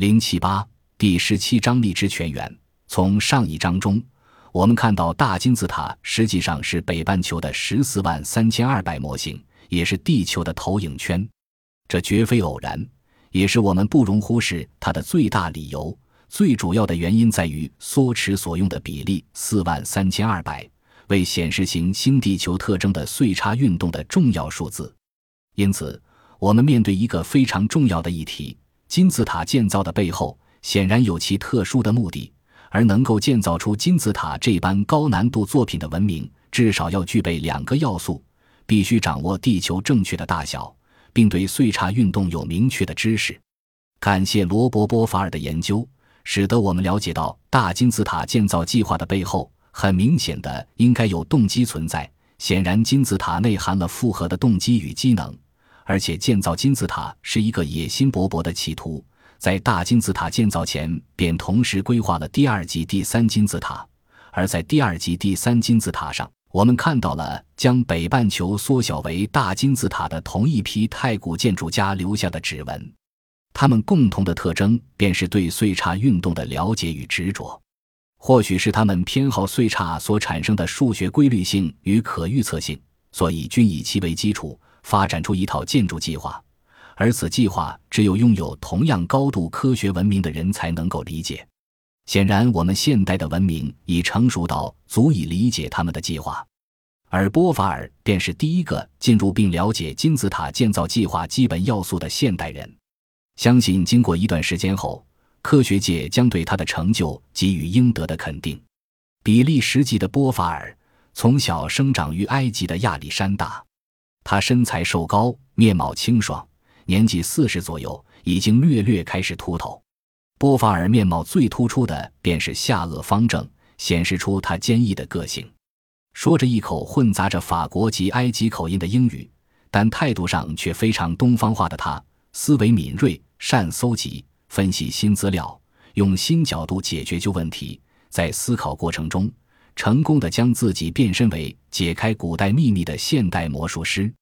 零七八第十七章荔枝泉源。从上一章中，我们看到大金字塔实际上是北半球的十四万三千二百模型，也是地球的投影圈。这绝非偶然，也是我们不容忽视它的最大理由。最主要的原因在于缩尺所用的比例四万三千二百，为显示行星地球特征的岁差运动的重要数字。因此，我们面对一个非常重要的议题。金字塔建造的背后显然有其特殊的目的，而能够建造出金字塔这般高难度作品的文明，至少要具备两个要素：必须掌握地球正确的大小，并对岁差运动有明确的知识。感谢罗伯·波法尔的研究，使得我们了解到大金字塔建造计划的背后，很明显的应该有动机存在。显然，金字塔内含了复合的动机与机能。而且建造金字塔是一个野心勃勃的企图，在大金字塔建造前便同时规划了第二级、第三金字塔，而在第二级、第三金字塔上，我们看到了将北半球缩小为大金字塔的同一批太古建筑家留下的指纹。他们共同的特征便是对岁差运动的了解与执着，或许是他们偏好岁差所产生的数学规律性与可预测性，所以均以其为基础。发展出一套建筑计划，而此计划只有拥有同样高度科学文明的人才能够理解。显然，我们现代的文明已成熟到足以理解他们的计划，而波法尔便是第一个进入并了解金字塔建造计划基本要素的现代人。相信经过一段时间后，科学界将对他的成就给予应得的肯定。比利时籍的波法尔从小生长于埃及的亚历山大。他身材瘦高，面貌清爽，年纪四十左右，已经略略开始秃头。波法尔面貌最突出的便是下颚方正，显示出他坚毅的个性。说着一口混杂着法国及埃及口音的英语，但态度上却非常东方化的他，思维敏锐，善搜集、分析新资料，用新角度解决旧问题，在思考过程中。成功的将自己变身为解开古代秘密的现代魔术师。